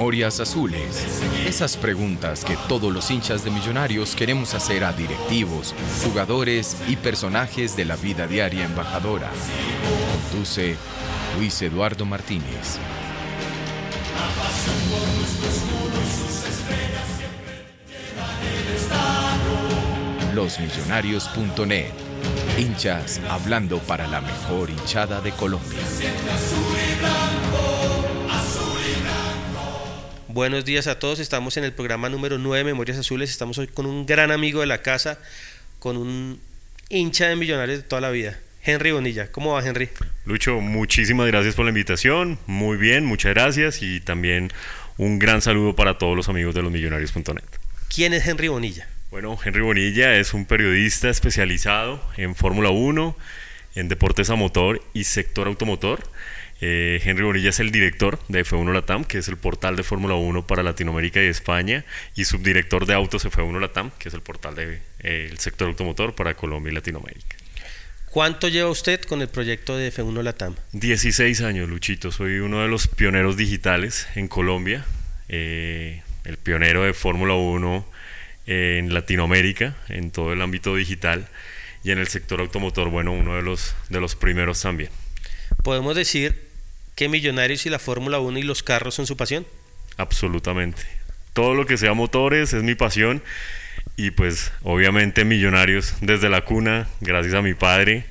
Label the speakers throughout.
Speaker 1: Memorias Azules. Esas preguntas que todos los hinchas de Millonarios queremos hacer a directivos, jugadores y personajes de la vida diaria embajadora. Conduce Luis Eduardo Martínez. Losmillonarios.net. Hinchas hablando para la mejor hinchada de Colombia.
Speaker 2: Buenos días a todos, estamos en el programa número 9 Memorias Azules, estamos hoy con un gran amigo de la casa, con un hincha de millonarios de toda la vida, Henry Bonilla. ¿Cómo va Henry?
Speaker 3: Lucho, muchísimas gracias por la invitación, muy bien, muchas gracias y también un gran saludo para todos los amigos de losmillonarios.net.
Speaker 2: ¿Quién es Henry Bonilla?
Speaker 3: Bueno, Henry Bonilla es un periodista especializado en Fórmula 1, en deportes a motor y sector automotor. Eh, Henry Bonilla es el director de F1 Latam, que es el portal de Fórmula 1 para Latinoamérica y España, y subdirector de Autos F1 Latam, que es el portal del de, sector automotor para Colombia y Latinoamérica.
Speaker 2: ¿Cuánto lleva usted con el proyecto de F1 Latam?
Speaker 3: 16 años, Luchito. Soy uno de los pioneros digitales en Colombia, eh, el pionero de Fórmula 1 en Latinoamérica, en todo el ámbito digital, y en el sector automotor, bueno, uno de los, de los primeros también.
Speaker 2: ¿Podemos decir que Millonarios y la Fórmula 1 y los carros son su pasión?
Speaker 3: Absolutamente. Todo lo que sea motores es mi pasión y pues obviamente Millonarios desde la cuna, gracias a mi padre,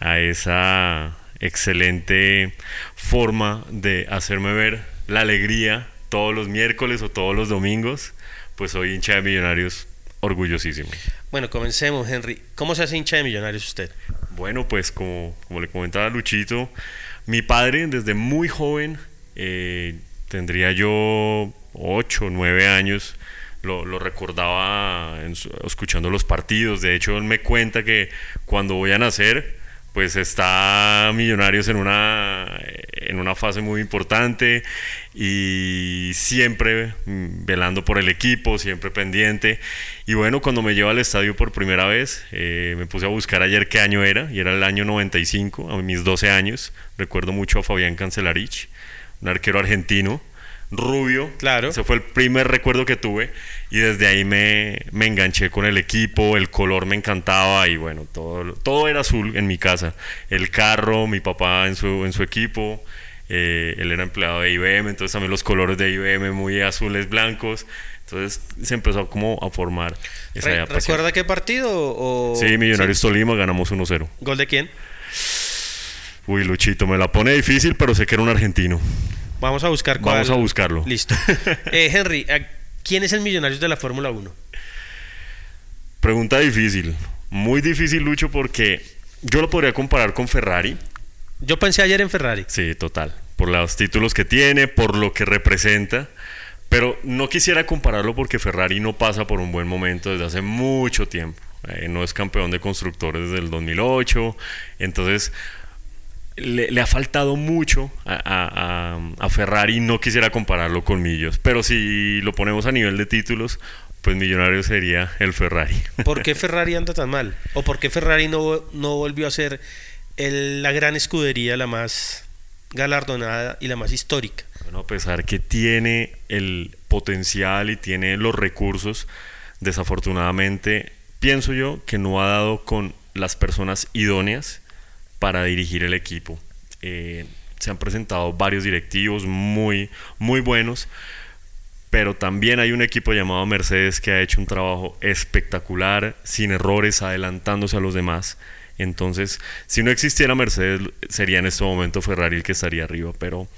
Speaker 3: a esa excelente forma de hacerme ver la alegría todos los miércoles o todos los domingos, pues soy hincha de Millonarios orgullosísimo.
Speaker 2: Bueno, comencemos, Henry. ¿Cómo se hace hincha de Millonarios usted?
Speaker 3: Bueno, pues como, como le comentaba Luchito, mi padre desde muy joven, eh, tendría yo 8 o 9 años, lo, recordaba escuchando los partidos. De hecho, me cuenta que cuando voy a nacer, pues está Millonarios en una, en una fase muy importante y siempre velando por el equipo, siempre pendiente. Y bueno, cuando me lleva al estadio por primera vez, eh, me puse a buscar ayer qué año era, y era el año 95, a mis 12 años. Recuerdo mucho a Fabián Cancelarich, un arquero argentino rubio.
Speaker 2: Claro.
Speaker 3: Ese fue el primer recuerdo que tuve y desde ahí me, me, enganché con el equipo, el color me encantaba y bueno, todo, todo era azul en mi casa. El carro, mi papá en su, en su equipo, eh, él era empleado de IBM, entonces también los colores de IBM muy azules, blancos. Entonces se empezó como a formar esa
Speaker 2: Re ¿Recuerda qué partido? O...
Speaker 3: Sí, Millonarios ¿Sí? Tolima, ganamos 1-0.
Speaker 2: ¿Gol de quién?
Speaker 3: Uy, Luchito, me la pone difícil, pero sé que era un argentino.
Speaker 2: Vamos a buscar cuál.
Speaker 3: Vamos a buscarlo.
Speaker 2: Listo. eh, Henry, ¿quién es el millonario de la Fórmula 1?
Speaker 3: Pregunta difícil. Muy difícil, Lucho, porque yo lo podría comparar con Ferrari.
Speaker 2: Yo pensé ayer en Ferrari.
Speaker 3: Sí, total. Por los títulos que tiene, por lo que representa. Pero no quisiera compararlo porque Ferrari no pasa por un buen momento desde hace mucho tiempo. Eh, no es campeón de constructores desde el 2008. Entonces, le, le, ha faltado mucho a, a, a, Ferrari, no quisiera compararlo con Millos, pero si lo ponemos a nivel de títulos, pues Millonario sería el Ferrari.
Speaker 2: ¿Por qué Ferrari anda tan mal? ¿O por qué Ferrari no, no volvió a ser la gran escudería, la más galardonada y la más histórica?
Speaker 3: Bueno, a pesar que tiene el potencial y tiene los recursos, desafortunadamente pienso yo que no ha dado con las personas idóneas para dirigir el equipo. Eh, se han presentado varios directivos muy, muy buenos, pero también hay un equipo llamado Mercedes que ha hecho un trabajo espectacular, sin errores, adelantándose a los demás. Entonces, si no existiera Mercedes, sería en este momento Ferrari el que estaría arriba, pero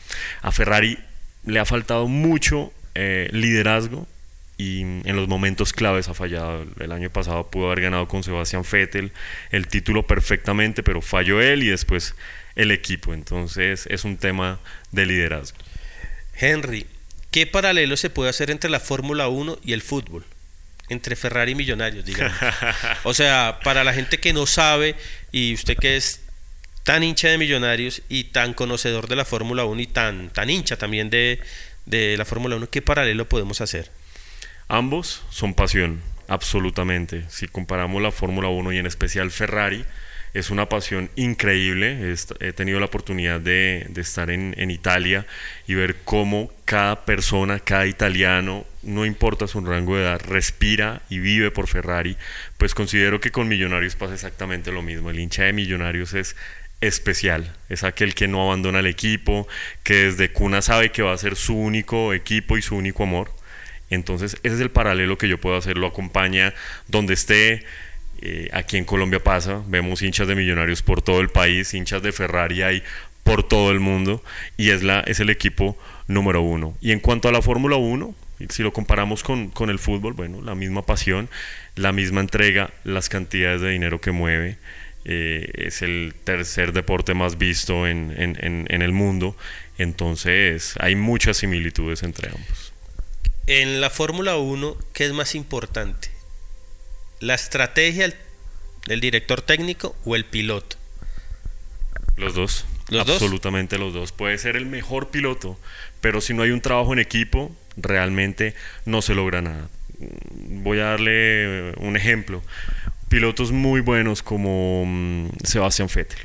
Speaker 3: a Ferrari le ha faltado mucho eh, liderazgo y en los momentos claves ha fallado. El año pasado pudo haber ganado con Sebastián Vettel el título perfectamente, pero falló él y después el equipo. Entonces es un tema de liderazgo.
Speaker 2: Henry, ¿qué paralelo se puede hacer entre la Fórmula 1 y el fútbol? Entre Ferrari y Millonarios, digamos. o sea, para la gente que no sabe y usted que es tan hincha de Millonarios y tan conocedor de la Fórmula 1 y tan, tan hincha también de, de la Fórmula 1, ¿qué paralelo podemos hacer?
Speaker 3: Ambos son pasión, absolutamente. Si comparamos la Fórmula 1 y en especial Ferrari, es una pasión increíble. He tenido la oportunidad de, estar en, en, Italia y ver cómo cada persona, cada italiano, no importa su rango de edad, respira y vive por Ferrari. Pues considero que con Millonarios pasa exactamente lo mismo. El hincha de Millonarios es especial. Es aquel que no abandona el equipo, que desde cuna sabe que va a ser su único equipo y su único amor. Entonces, ese es el paralelo que yo puedo hacer. Lo acompaña donde esté. Eh, aquí en Colombia pasa, vemos hinchas de millonarios por todo el país, hinchas de Ferrari hay por todo el mundo y es, la, es el equipo número uno. Y en cuanto a la Fórmula 1, si lo comparamos con, el fútbol, bueno, la misma pasión, la misma entrega, las cantidades de dinero que mueve. Eh, es el tercer deporte más visto en, en, en el mundo, entonces hay muchas similitudes entre ambos.
Speaker 2: En la Fórmula 1, ¿qué es más importante? ¿La estrategia del director técnico o el piloto?
Speaker 3: Los dos. Absolutamente los dos. Puede ser el mejor piloto, pero si no hay un trabajo en equipo, realmente no se logra nada. Voy a darle un ejemplo. Pilotos muy buenos como mm, Sebastián Vettel,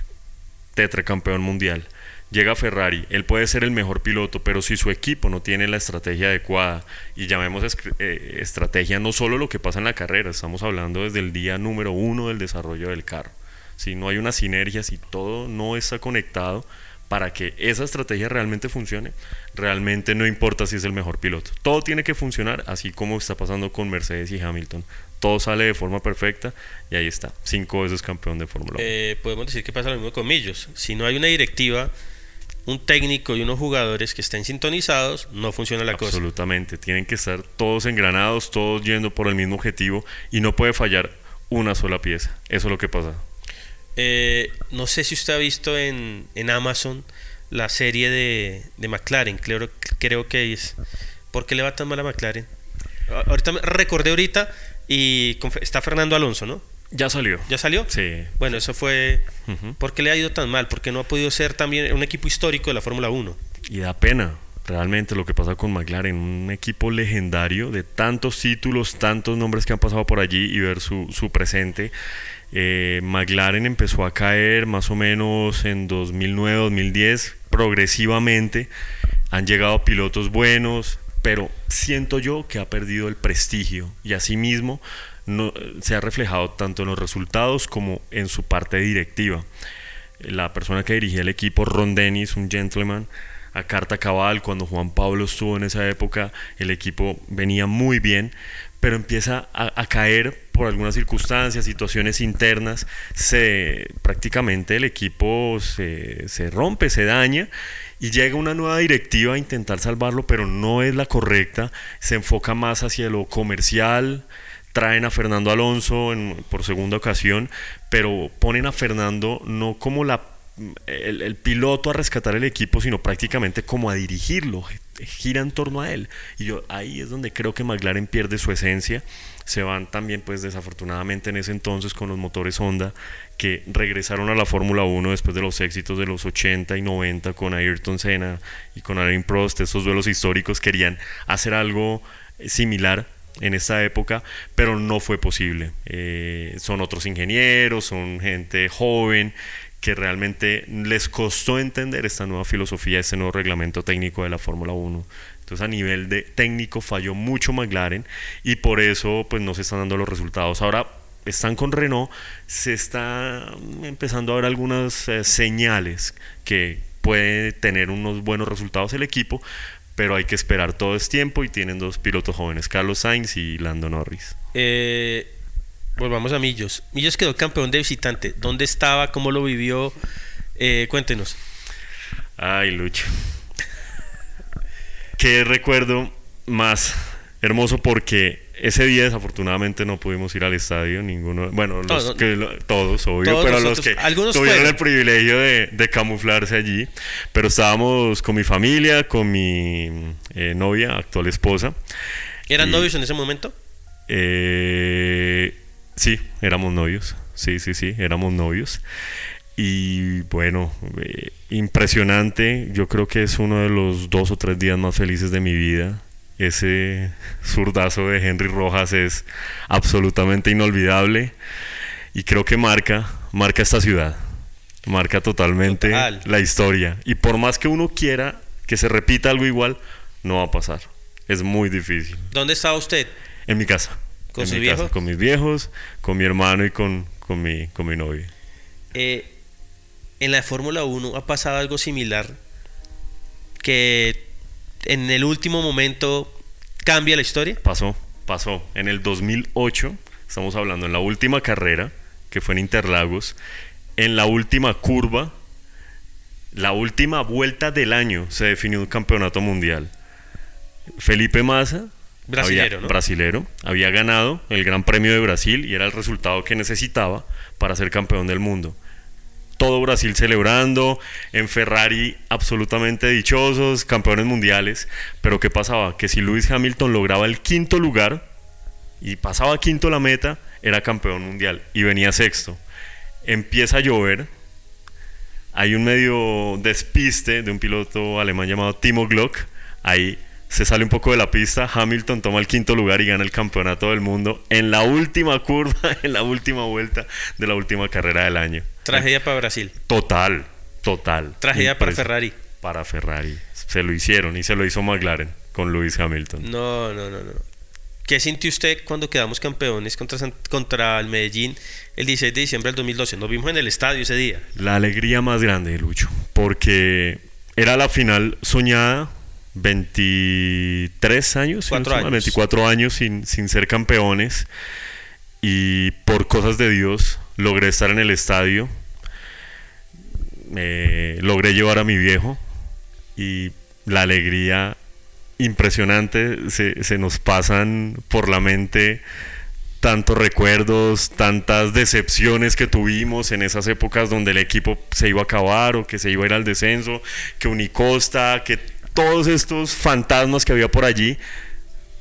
Speaker 3: tetracampeón mundial llega Ferrari, él puede ser el mejor piloto, pero si su equipo no tiene la estrategia adecuada, y llamemos eh, estrategia no solo lo que pasa en la carrera, estamos hablando desde el día número uno del desarrollo del carro. Si no hay una sinergia, si todo no está conectado para que esa estrategia realmente funcione, realmente no importa si es el mejor piloto. Todo tiene que funcionar así como está pasando con Mercedes y Hamilton. Todo sale de forma perfecta y ahí está, cinco veces campeón de Fórmula 1.
Speaker 2: Eh, podemos decir que pasa lo mismo con Millos. Si no hay una directiva un técnico y unos jugadores que estén sintonizados, no funciona la
Speaker 3: cosa. Absolutamente, tienen que estar todos engranados, todos yendo por el mismo objetivo y no puede fallar una sola pieza. Eso es lo que pasa.
Speaker 2: Eh, no sé si usted ha visto en, Amazon la serie de, de, McLaren, creo, creo que es. ¿Por qué le va tan mal a McLaren? Ahorita recordé ahorita y está Fernando Alonso, ¿no?
Speaker 3: Ya salió.
Speaker 2: ¿Ya salió?
Speaker 3: Sí.
Speaker 2: Bueno, eso fue... ¿Por qué le ha ido tan mal? Porque no ha podido ser también un equipo histórico de la Fórmula 1.
Speaker 3: Y da pena, realmente, lo que pasa con McLaren. Un equipo legendario de tantos títulos, tantos nombres que han pasado por allí y ver su, su presente. Eh, McLaren empezó a caer más o menos en 2009-2010, progresivamente. Han llegado pilotos buenos, pero siento yo que ha perdido el prestigio y asimismo no, se ha reflejado tanto en los resultados como en su parte directiva. La persona que dirigía el equipo, Ron Dennis, un gentleman, a carta cabal, cuando Juan Pablo estuvo en esa época, el equipo venía muy bien, pero empieza a, caer por algunas circunstancias, situaciones internas, se, prácticamente el equipo se, se rompe, se daña y llega una nueva directiva a intentar salvarlo, pero no es la correcta, se enfoca más hacia lo comercial, traen a Fernando Alonso por segunda ocasión, pero ponen a Fernando no como la, el, piloto a rescatar el equipo, sino prácticamente como a dirigirlo, gira en torno a él. Y yo ahí es donde creo que McLaren pierde su esencia. Se van también, pues desafortunadamente en ese entonces con los motores Honda que regresaron a la Fórmula 1 después de los éxitos de los 80 y 90 con Ayrton Senna y con Alain Prost, esos duelos históricos, querían hacer algo similar en esa época, pero no fue posible. Eh, son otros ingenieros, son gente joven que realmente les costó entender esta nueva filosofía, este nuevo reglamento técnico de la Fórmula 1. Entonces a nivel de técnico falló mucho McLaren y por eso pues no se están dando los resultados. Ahora están con Renault, se está empezando a ver algunas eh, señales que puede tener unos buenos resultados el equipo, pero hay que esperar todo es tiempo y tienen dos pilotos jóvenes, Carlos Sainz y Lando Norris.
Speaker 2: Eh, volvamos a Millos. Millos quedó campeón de visitante. ¿Dónde estaba? ¿Cómo lo vivió? Eh, cuéntenos.
Speaker 3: Ay, Lucho. Qué recuerdo más hermoso porque ese día desafortunadamente no pudimos ir al estadio, ninguno, bueno, los
Speaker 2: Todos.
Speaker 3: que, lo- todos, obvio,
Speaker 2: Todos
Speaker 3: pero los que
Speaker 2: algunos
Speaker 3: tuvieron
Speaker 2: fueron.
Speaker 3: el privilegio de, de camuflarse allí, pero estábamos con mi familia, con mi eh, novia, actual esposa.
Speaker 2: ¿Eran
Speaker 3: Y-
Speaker 2: novios en ese momento?
Speaker 3: Eh, sí, éramos novios, sí, sí, sí, éramos novios. Y bueno, eh, impresionante, yo creo que es uno de los dos o tres días más felices de mi vida. Ese zurdazo de Henry Rojas es absolutamente inolvidable y creo que marca, marca esta ciudad, marca totalmente
Speaker 2: Total.
Speaker 3: la historia. Y por más que uno quiera que se repita algo igual, no va a pasar. Es muy difícil.
Speaker 2: ¿Dónde estaba usted?
Speaker 3: En mi casa.
Speaker 2: ¿Con
Speaker 3: En
Speaker 2: sus
Speaker 3: mi
Speaker 2: viejos?
Speaker 3: casa, con mis viejos, con mi hermano y con, con, mi, con mi novia.
Speaker 2: Eh, en la Fórmula 1 ha pasado algo similar que en el último momento cambia la historia.
Speaker 3: Pasó, pasó. En el 2008, estamos hablando en la última carrera, que fue en Interlagos, en la última curva, la última vuelta del año, se definió un campeonato mundial. Felipe Massa,
Speaker 2: Brasilero,
Speaker 3: había,
Speaker 2: ¿no?
Speaker 3: brasilero, había ganado el Gran Premio de Brasil y era el resultado que necesitaba para ser campeón del mundo. Todo Brasil celebrando, en Ferrari absolutamente dichosos, campeones mundiales. Pero ¿qué pasaba? Que si Lewis Hamilton lograba el quinto lugar y pasaba quinto la meta, era campeón mundial y venía sexto. Empieza a llover, hay un medio despiste de un piloto alemán llamado Timo Glock. Ahí se sale un poco de la pista. Hamilton toma el quinto lugar y gana el campeonato del mundo en la última curva, en la última vuelta de la última carrera del año.
Speaker 2: Tragedia para Brasil.
Speaker 3: Total, total.
Speaker 2: Tragedia para
Speaker 3: Impres-
Speaker 2: Ferrari.
Speaker 3: Para Ferrari. Se lo hicieron y se lo hizo McLaren con Lewis Hamilton.
Speaker 2: No, no, no, no. ¿Qué sintió usted cuando quedamos campeones contra, San- contra el Medellín el 16 de diciembre del 2012? Nos vimos en el estadio ese día.
Speaker 3: La alegría más grande, Lucho, porque era la final soñada, 23 años, si no
Speaker 2: Cuatro años.
Speaker 3: 24 años sin, sin ser campeones y por cosas de Dios logré estar en el estadio, logré llevar a mi viejo y la alegría impresionante se, se nos pasan por la mente tantos recuerdos, tantas decepciones que tuvimos en esas épocas donde el equipo se iba a acabar o que se iba a ir al descenso, que Unicosta, que todos estos fantasmas que había por allí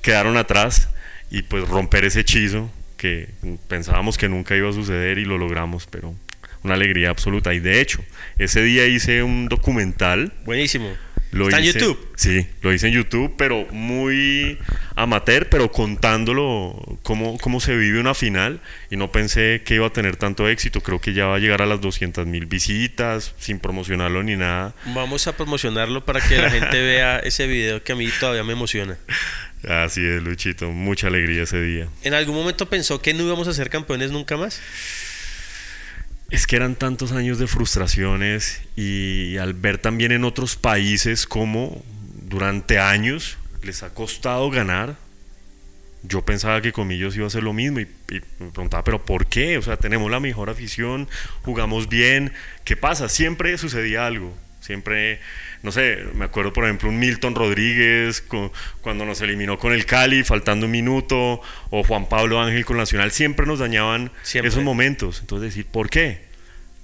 Speaker 3: quedaron atrás y pues romper ese hechizo que pensábamos que nunca iba a suceder y lo logramos, pero una alegría absoluta. Y de hecho, ese día hice un documental
Speaker 2: Buenísimo.
Speaker 3: lo
Speaker 2: Está en
Speaker 3: hice-
Speaker 2: YouTube.
Speaker 3: Sí, lo hice en YouTube, pero muy amateur, pero contándolo cómo, cómo se vive una final. Y no pensé que iba a tener tanto éxito. Creo que ya va a llegar a las 200 mil visitas, sin promocionarlo ni nada.
Speaker 2: Vamos a promocionarlo para que la gente vea ese video que a mí todavía me emociona.
Speaker 3: Así es, Luchito. Mucha alegría ese día.
Speaker 2: ¿En algún momento pensó que no íbamos a ser campeones nunca más?
Speaker 3: Es que eran tantos años de frustraciones y al ver también en otros países cómo durante años les ha costado ganar, yo pensaba que con ellos iba a ser lo mismo y, y me preguntaba, pero ¿por qué? O sea, tenemos la mejor afición, jugamos bien, ¿qué pasa? Siempre sucedía algo, siempre, no sé, me acuerdo por ejemplo un Milton Rodríguez cu- cuando nos eliminó con el Cali, faltando un minuto, o Juan Pablo Ángel con Nacional, siempre nos dañaban
Speaker 2: Siempre.
Speaker 3: esos momentos. Entonces decir, ¿por qué?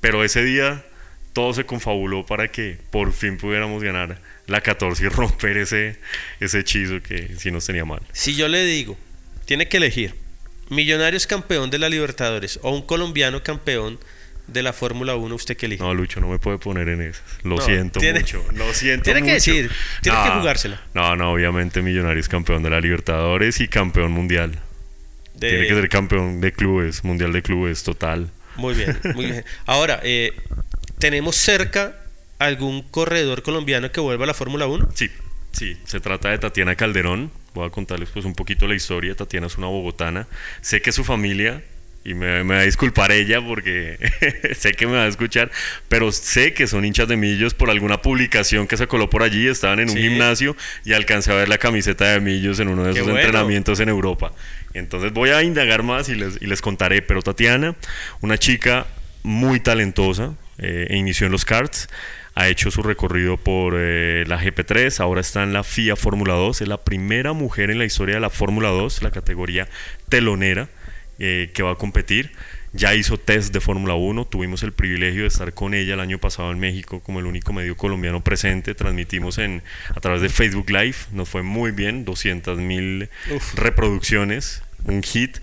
Speaker 3: Pero ese día todo se confabuló para que por fin pudiéramos ganar la 14 y romper ese, ese hechizo que sí nos tenía mal.
Speaker 2: Si yo le digo, tiene que elegir Millonarios campeón de la Libertadores o un colombiano campeón de la Fórmula 1, ¿usted qué elige?
Speaker 3: No, Lucho, no me puede poner en esas. Lo
Speaker 2: No,
Speaker 3: siento
Speaker 2: tiene-
Speaker 3: mucho. Lo siento
Speaker 2: tiene que decir, tiene que jugársela.
Speaker 3: No, no, obviamente Millonarios campeón de la Libertadores y campeón mundial.
Speaker 2: De-
Speaker 3: Tiene que ser campeón de clubes, mundial de clubes, total.
Speaker 2: Muy bien, muy bien. Ahora, eh, ¿tenemos cerca algún corredor colombiano que vuelva a la Fórmula 1?
Speaker 3: Sí, sí, se trata de Tatiana Calderón. Voy a contarles pues un poquito la historia. Tatiana es una bogotana. Sé que su familia y me, me, va a disculpar ella porque sé que me va a escuchar, pero sé que son hinchas de Millos por alguna publicación que se coló por allí, estaban en un gimnasio y alcancé a ver la camiseta de Millos en uno de esos entrenamientos en Europa. Entonces voy a indagar más y les, y les contaré, pero Tatiana, una chica muy talentosa, eh, inició en los karts, ha hecho su recorrido por eh, la GP3, ahora está en la FIA Fórmula 2, es la primera mujer en la historia de la Fórmula 2, la categoría telonera eh, que va a competir. Ya hizo test de Fórmula 1, tuvimos el privilegio de estar con ella el año pasado en México como el único medio colombiano presente, transmitimos en, a través de Facebook Live, nos fue muy bien, 200 mil reproducciones, un hit,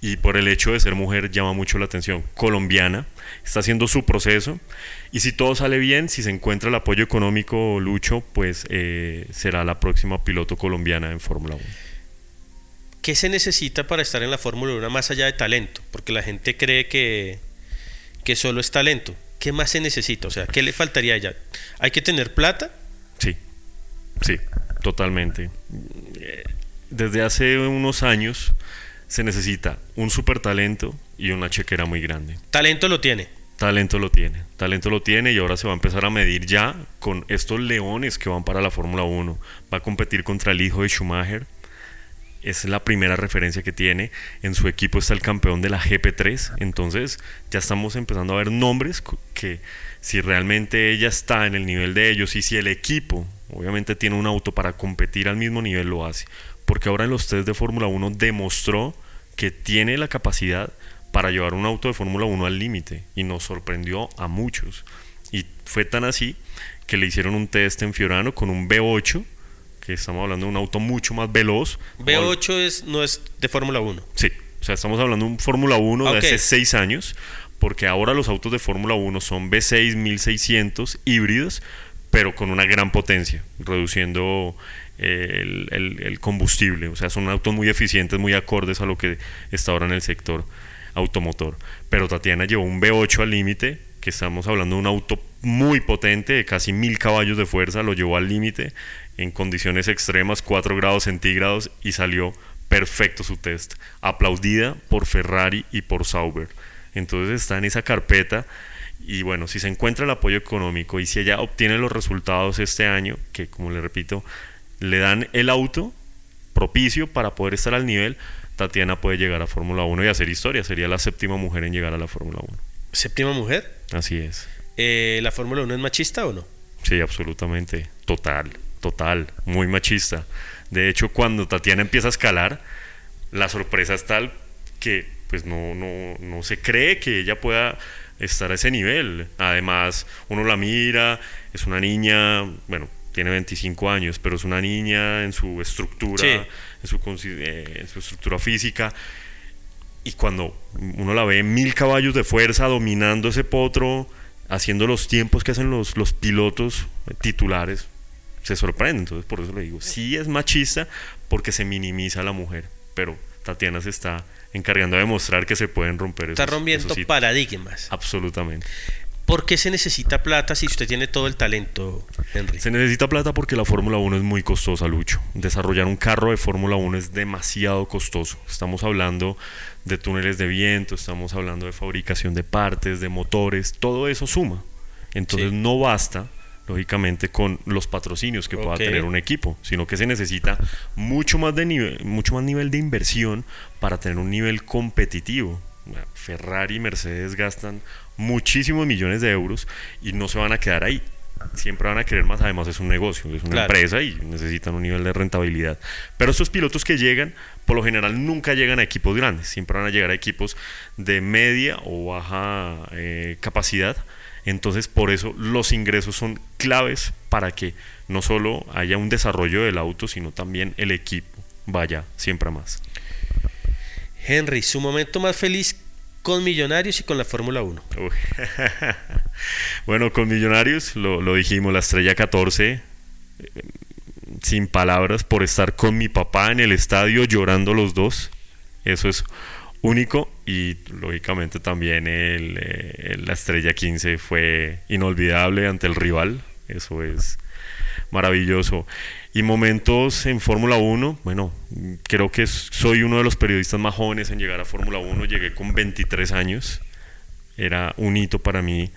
Speaker 3: y por el hecho de ser mujer llama mucho la atención. Colombiana, está haciendo su proceso, y si todo sale bien, si se encuentra el apoyo económico, Lucho, pues eh, será la próxima piloto colombiana en Fórmula 1.
Speaker 2: ¿Qué se necesita para estar en la Fórmula 1 más allá de talento? Porque la gente cree que, que solo es talento. ¿Qué más se necesita? O sea, ¿qué le faltaría a ella? ¿Hay que tener plata?
Speaker 3: Sí, sí, totalmente. Desde hace unos años se necesita un super talento y una chequera muy grande.
Speaker 2: ¿Talento lo tiene?
Speaker 3: Talento lo tiene, talento lo tiene y ahora se va a empezar a medir ya con estos leones que van para la Fórmula 1. Va a competir contra el hijo de Schumacher, es la primera referencia que tiene. En su equipo está el campeón de la GP3. Entonces ya estamos empezando a ver nombres que si realmente ella está en el nivel de ellos y si el equipo obviamente tiene un auto para competir al mismo nivel lo hace. Porque ahora en los test de Fórmula 1 demostró que tiene la capacidad para llevar un auto de Fórmula 1 al límite y nos sorprendió a muchos. Y fue tan así que le hicieron un test en Fiorano con un V8 que estamos hablando de un auto mucho más veloz.
Speaker 2: V8 es, no es de Fórmula 1.
Speaker 3: Sí, o sea, estamos hablando de un Fórmula 1 de hace 6 años, porque ahora los autos de Fórmula 1 son V6 1600 híbridos, pero con una gran potencia, reduciendo el, el, el, combustible. O sea, son autos muy eficientes, muy acordes a lo que está ahora en el sector automotor. Pero Tatiana llevó un V8 al límite, que estamos hablando de un auto muy potente, de casi mil caballos de fuerza, lo llevó al límite en condiciones extremas, 4 grados centígrados, y salió perfecto su test, aplaudida por Ferrari y por Sauber. Entonces está en esa carpeta y bueno, si se encuentra el apoyo económico y si ella obtiene los resultados este año, que como le repito, le dan el auto propicio para poder estar al nivel, Tatiana puede llegar a Fórmula 1 y hacer historia. Sería la séptima mujer en llegar a la Fórmula 1.
Speaker 2: ¿Séptima mujer?
Speaker 3: Así es.
Speaker 2: Eh, ¿La Fórmula 1 es machista o no?
Speaker 3: Sí, absolutamente. Total total, muy machista. De hecho, cuando Tatiana empieza a escalar, la sorpresa es tal que pues no, no, no se cree que ella pueda estar a ese nivel. Además, uno la mira, es una niña, bueno, tiene 25 años, pero es una niña en su estructura, en, su, eh, en su estructura física. Y cuando uno la ve mil caballos de fuerza dominando ese potro, haciendo los tiempos que hacen los, los pilotos titulares, se sorprende. Entonces, por eso le digo, sí es machista porque se minimiza a la mujer, pero Tatiana se está encargando de demostrar que se pueden romper
Speaker 2: Está rompiendo paradigmas.
Speaker 3: Absolutamente.
Speaker 2: ¿Por qué se necesita plata si usted tiene todo el talento, Henry?
Speaker 3: Se necesita plata porque la Fórmula 1 es muy costosa, Lucho. Desarrollar un carro de Fórmula 1 es demasiado costoso. Estamos hablando de túneles de viento, estamos hablando de fabricación de partes, de motores, todo eso suma. Entonces no basta lógicamente con los patrocinios que pueda tener un equipo, sino que se necesita mucho más de nivel, mucho más nivel de inversión para tener un nivel competitivo. Ferrari y Mercedes gastan muchísimos millones de euros y no se van a quedar ahí. Siempre van a querer más, además es un negocio, es una empresa y necesitan un nivel de rentabilidad. Pero estos pilotos que llegan, por lo general nunca llegan a equipos grandes, siempre van a llegar a equipos de media o baja eh, capacidad entonces, por eso los ingresos son claves para que no solo haya un desarrollo del auto, sino también el equipo vaya siempre más.
Speaker 2: Henry, su momento más feliz con Millonarios y con la Fórmula 1.
Speaker 3: bueno, con Millonarios, lo, lo, dijimos, la estrella 14, eh, sin palabras, por estar con mi papá en el estadio llorando los dos. Eso es único y lógicamente también el, la estrella 15 fue inolvidable ante el rival. Eso es maravilloso. Y momentos en Fórmula 1, bueno, creo que soy uno de los periodistas más jóvenes en llegar a Fórmula 1, llegué con 23 años, era un hito para mí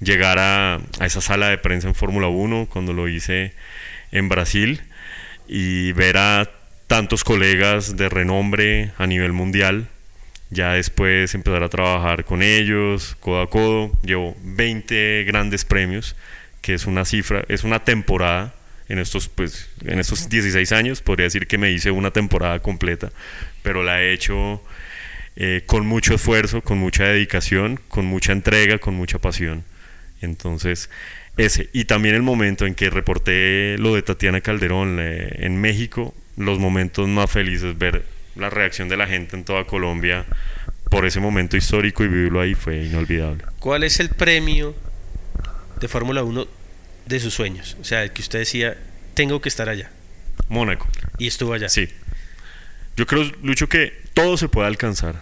Speaker 3: llegar a, a esa sala de prensa en Fórmula 1 cuando lo hice en Brasil y ver a tantos colegas de renombre a nivel mundial. Ya después empezar a trabajar con ellos, codo a codo. Llevo 20 grandes premios, que es una cifra, es una temporada. En estos, pues, en estos 16 años podría decir que me hice una temporada completa, pero la he hecho eh, con mucho esfuerzo, con mucha dedicación, con mucha entrega, con mucha pasión. Entonces, ese. Y también el momento en que reporté lo de Tatiana Calderón eh, en México, los momentos más felices, ver la reacción de la gente en toda Colombia por ese momento histórico y vivirlo ahí fue inolvidable.
Speaker 2: ¿Cuál es el premio de Fórmula 1 de sus sueños? O sea, el que usted decía, tengo que estar allá.
Speaker 3: Mónaco.
Speaker 2: Y estuvo allá.
Speaker 3: Sí. Yo creo, Lucho, que todo se puede alcanzar.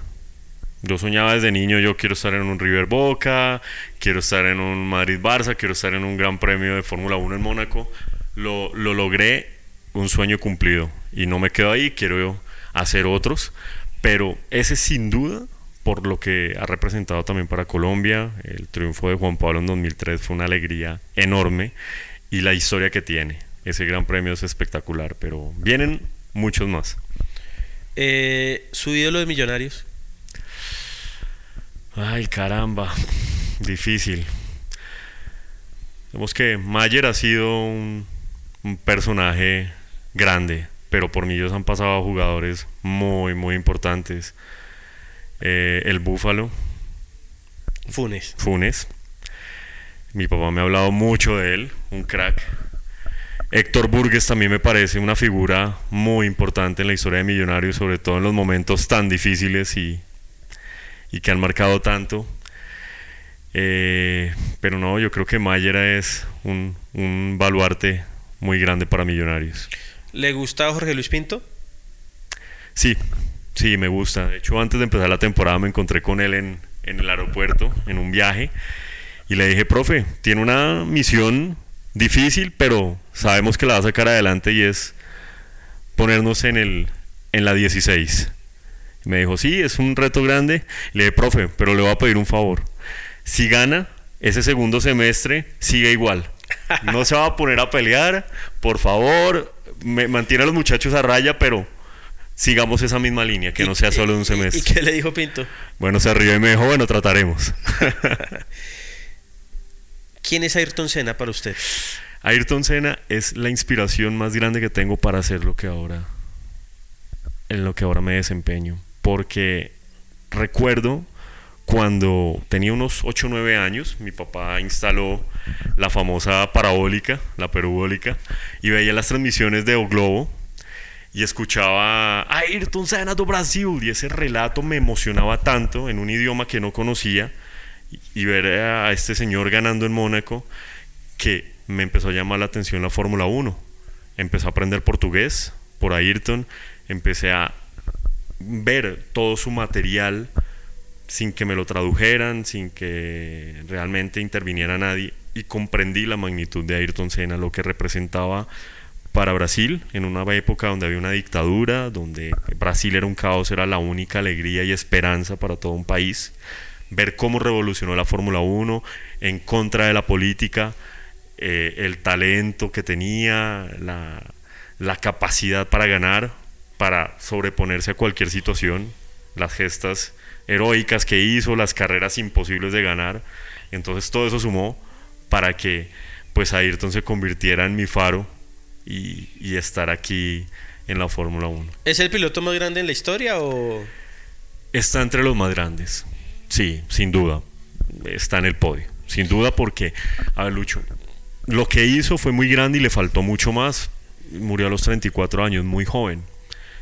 Speaker 3: Yo soñaba desde niño, yo quiero estar en un River Boca, quiero estar en un Madrid Barça, quiero estar en un Gran Premio de Fórmula 1 en Mónaco. Lo, lo logré, un sueño cumplido. Y no me quedo ahí, quiero hacer otros. Pero ese sin duda, por lo que ha representado también para Colombia, el triunfo de Juan Pablo en 2003 fue una alegría enorme. Y la historia que tiene, ese Gran Premio es espectacular. Pero vienen muchos más.
Speaker 2: Eh, ¿Su ídolo de Millonarios?
Speaker 3: Ay, caramba, difícil. Vemos que Mayer ha sido un, personaje grande, pero por ellos han pasado jugadores muy, muy importantes. Eh, el Búfalo.
Speaker 2: Funes.
Speaker 3: Funes. Mi papá me ha hablado mucho de él, un crack. Héctor Burgues también me parece una figura muy importante en la historia de Millonarios, sobre todo en los momentos tan difíciles y y que han marcado tanto. Eh, pero no, yo creo que Mayer es un, un baluarte muy grande para Millonarios.
Speaker 2: ¿Le gusta Jorge Luis Pinto?
Speaker 3: Sí, sí, me gusta. De hecho, antes de empezar la temporada me encontré con él en, en el aeropuerto, en un viaje, y le dije, profe, tiene una misión difícil, pero sabemos que la va a sacar adelante y es ponernos en, el, en la 16. Me dijo, sí, es un reto grande. Le dije, profe, pero le voy a pedir un favor. Si gana, ese segundo semestre sigue igual. No se va a poner a pelear, por favor, me, mantiene a los muchachos a raya, pero sigamos esa misma línea, que no sea solo un semestre.
Speaker 2: ¿Y qué le dijo Pinto?
Speaker 3: Bueno, se rió y me dijo, bueno, trataremos.
Speaker 2: ¿Quién es Ayrton Senna para usted?
Speaker 3: Ayrton Senna es la inspiración más grande que tengo para hacer lo que ahora en lo que ahora me desempeño porque recuerdo cuando tenía unos 8 o 9 años, mi papá instaló la famosa parabólica, la perubólica, y veía las transmisiones de O Globo y escuchaba Ayrton Senna do Brasil y ese relato me emocionaba tanto en un idioma que no conocía y ver a este señor ganando en Mónaco que me empezó a llamar la atención la Fórmula 1. Empecé a aprender portugués por Ayrton, empecé a ver todo su material sin que me lo tradujeran, sin que realmente interviniera nadie, y comprendí la magnitud de Ayrton Senna, lo que representaba para Brasil en una época donde había una dictadura, donde Brasil era un caos, era la única alegría y esperanza para todo un país. Ver cómo revolucionó la Fórmula 1 en contra de la política, eh, el talento que tenía, la, capacidad para ganar, para sobreponerse a cualquier situación, las gestas heroicas que hizo, las carreras imposibles de ganar. Entonces todo eso sumó para que pues Ayrton se convirtiera en mi faro y, y estar aquí en la Fórmula 1.
Speaker 2: ¿Es el piloto más grande en la historia o...?
Speaker 3: Está entre los más grandes, sí, sin duda. Está en el podio, sin duda porque, a ver Lucho, lo que hizo fue muy grande y le faltó mucho más. Murió a los 34 años, muy joven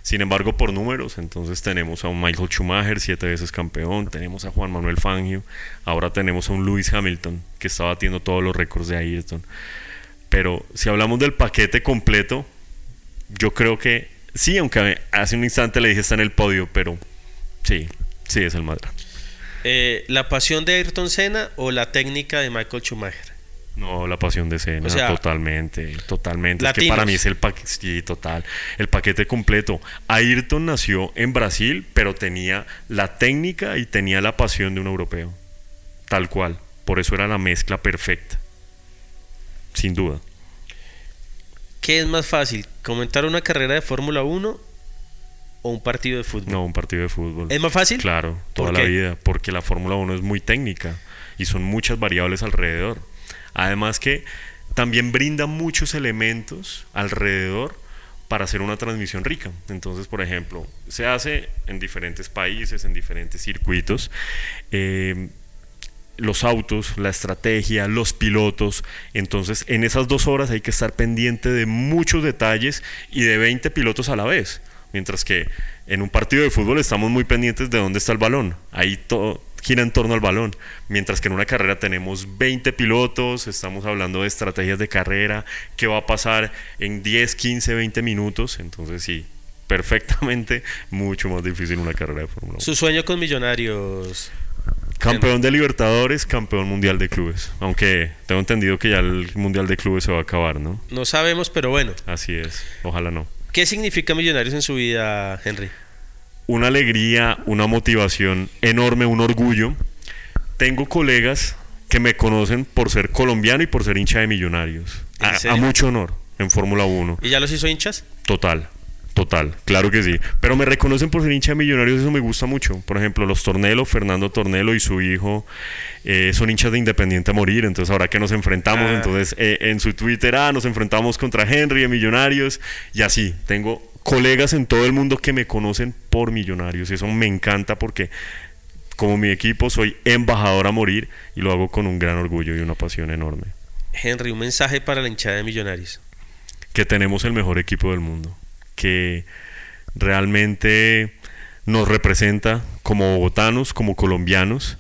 Speaker 3: sin embargo, por números, entonces tenemos a un Michael Schumacher, siete veces campeón, tenemos a Juan Manuel Fangio, ahora tenemos a un Lewis Hamilton que está batiendo todos los récords de Ayrton. Pero si hablamos del paquete completo, yo creo que sí, aunque hace un instante le dije está en el podio, pero sí, sí es el más
Speaker 2: eh, ¿La pasión de Ayrton Senna o la técnica de Michael Schumacher?
Speaker 3: No, la pasión de
Speaker 2: O sea,
Speaker 3: totalmente, totalmente. Es que para mí es el paquete, sí, total, el paquete completo. Ayrton nació en Brasil, pero tenía la técnica y tenía la pasión de un europeo, tal cual. Por eso era la mezcla perfecta, sin duda.
Speaker 2: ¿Qué es más fácil? ¿Comentar una carrera de Fórmula 1 o un partido de fútbol?
Speaker 3: No, un partido de fútbol.
Speaker 2: ¿Es más fácil?
Speaker 3: Claro,
Speaker 2: ¿Por
Speaker 3: toda la
Speaker 2: qué?
Speaker 3: vida, porque la Fórmula 1 es muy técnica y son muchas variables alrededor. Además que también brinda muchos elementos alrededor para hacer una transmisión rica. Entonces, por ejemplo, se hace en diferentes países, en diferentes circuitos. eh, los autos, la estrategia, los pilotos. Entonces, en esas dos horas hay que estar pendiente de muchos detalles y de 20 pilotos a la vez. Mientras que en un partido de fútbol estamos muy pendientes de dónde está el balón. Ahí todo gira en torno al balón. Mientras que en una carrera tenemos 20 pilotos, estamos hablando de estrategias de carrera, qué va a pasar en 10, 15, 20 minutos. Entonces, sí, perfectamente mucho más difícil una carrera de Fórmula 1.
Speaker 2: Su sueño con Millonarios.
Speaker 3: Campeón de Libertadores, campeón mundial de clubes. Aunque tengo entendido que ya el mundial de clubes se va a acabar, ¿no?
Speaker 2: No sabemos, pero bueno.
Speaker 3: Así es. Ojalá no.
Speaker 2: ¿Qué significa Millonarios en su vida, Henry?
Speaker 3: Una alegría, una motivación enorme, un orgullo. Tengo colegas que me conocen por ser colombiano y por ser hincha de Millonarios. A mucho honor en Fórmula 1.
Speaker 2: ¿Y ya los hizo hinchas?
Speaker 3: Total, total, claro que sí. Pero me reconocen por ser hincha de Millonarios, eso me gusta mucho. Por ejemplo, los Tornelo, Fernando Tornelo y su hijo eh, son hinchas de Independiente a morir. Entonces, ahora que nos enfrentamos,
Speaker 2: Ah.
Speaker 3: entonces eh, en su Twitter, ah, nos enfrentamos contra Henry de Millonarios y así. Tengo colegas en todo el mundo que me conocen por Millonarios. Y eso me encanta porque como mi equipo soy embajador a morir y lo hago con un gran orgullo y una pasión enorme.
Speaker 2: Henry, un mensaje para la hinchada de Millonarios.
Speaker 3: que tenemos el mejor equipo del mundo, que realmente nos representa como bogotanos, como colombianos,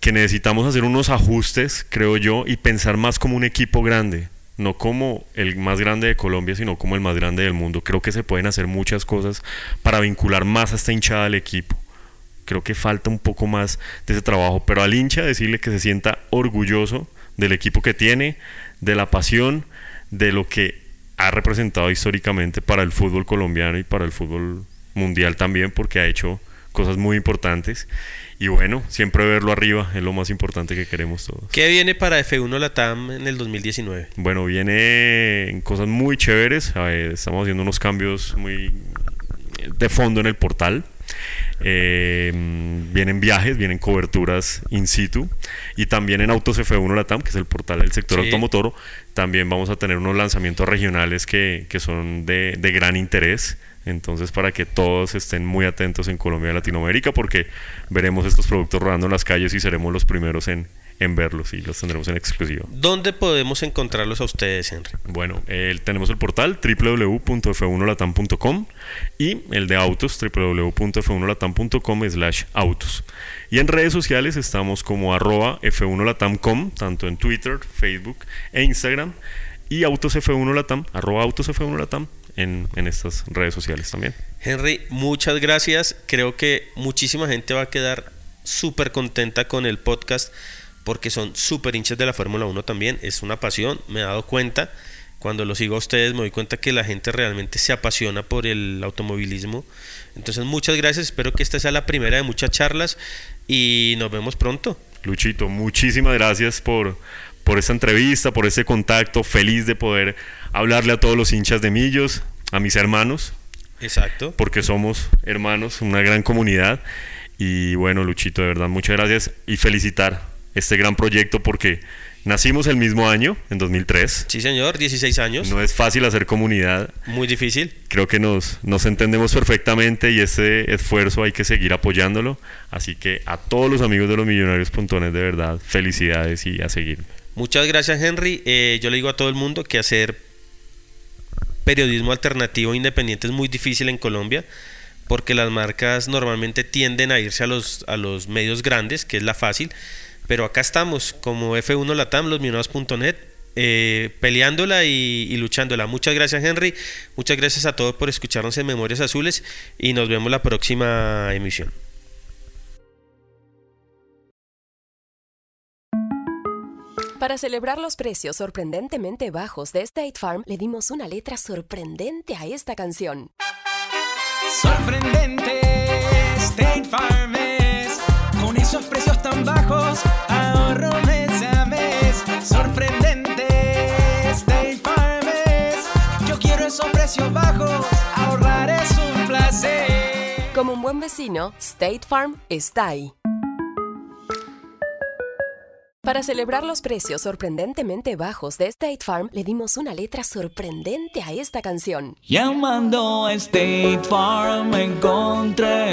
Speaker 3: que necesitamos hacer unos ajustes, creo yo, y pensar más como un equipo grande, no como el más grande de Colombia, sino como el más grande del mundo. Creo que se pueden hacer muchas cosas para vincular más a esta hinchada al equipo. Creo que falta un poco más de ese trabajo, pero al hincha decirle que se sienta orgulloso del equipo que tiene, de la pasión, de lo que ha representado históricamente para el fútbol colombiano y para el fútbol mundial también, porque ha hecho cosas muy importantes. Y bueno, siempre verlo arriba es lo más importante que queremos todos.
Speaker 2: ¿Qué viene para F1 Latam en el 2019?
Speaker 3: Bueno, viene en cosas muy chéveres. Ver, estamos haciendo unos cambios muy de fondo en el portal. Eh, vienen viajes, vienen coberturas in situ y también en Autos F1 Latam, que es el portal del sector
Speaker 2: Sí.
Speaker 3: automotor, también vamos a tener unos lanzamientos regionales que, que son de, de gran interés. Entonces, para que todos estén muy atentos en Colombia y Latinoamérica, porque veremos estos productos rodando en las calles y seremos los primeros en, en verlos y los tendremos en exclusiva.
Speaker 2: ¿Dónde podemos encontrarlos a ustedes, Henry?
Speaker 3: Bueno, eh, tenemos el portal www.f1latam.com y el de autos www.f1latam.com slash autos. Y en redes sociales estamos como arroba f1latam.com, tanto en Twitter, Facebook e Instagram, y autos F1 Latam, arroba autos F1 Latam en, en estas redes sociales también.
Speaker 2: Henry, muchas gracias. Creo que muchísima gente va a quedar súper contenta con el podcast porque son súper hinchas de la Fórmula 1 también. Es una pasión, me he dado cuenta. Cuando lo sigo a ustedes me doy cuenta que la gente realmente se apasiona por el automovilismo. Entonces muchas gracias, espero que esta sea la primera de muchas charlas y nos vemos pronto.
Speaker 3: Luchito, muchísimas gracias por, por esta entrevista, por este contacto. Feliz de poder hablarle a todos los hinchas de Millos, a mis hermanos,
Speaker 2: Exacto.
Speaker 3: porque somos hermanos, una gran comunidad. Y bueno, Luchito, de verdad, muchas gracias y felicitar este gran proyecto porque nacimos el mismo año, en 2003.
Speaker 2: Sí, señor, 16 años.
Speaker 3: No es fácil hacer comunidad.
Speaker 2: Muy difícil.
Speaker 3: Creo que nos, nos entendemos perfectamente y ese esfuerzo hay que seguir apoyándolo. Así que a todos los amigos de los millonarios.net, de verdad, felicidades y a seguir.
Speaker 2: Muchas gracias, Henry. Eh, yo le digo a todo el mundo que hacer periodismo alternativo independiente es muy difícil en Colombia porque las marcas normalmente tienden a irse a los, a los medios grandes, que es la fácil. Pero acá estamos, como F1 Latam, losminoas.net, eh, peleándola y, y luchándola. Muchas gracias, Henry. Muchas gracias a todos por escucharnos en Memorias Azules y nos vemos la próxima emisión.
Speaker 4: Para celebrar los precios sorprendentemente bajos de State Farm, le dimos una letra sorprendente a esta canción.
Speaker 5: Sorprendente, State Farm esos precios tan bajos, ahorro mes a mes. Sorprendente, State Farm es. Yo quiero esos precios bajos, ahorrar es un placer.
Speaker 4: Como un buen vecino, State Farm está ahí. Para celebrar los precios sorprendentemente bajos de State Farm, le dimos una letra sorprendente a esta canción.
Speaker 6: Llamando a State Farm encontré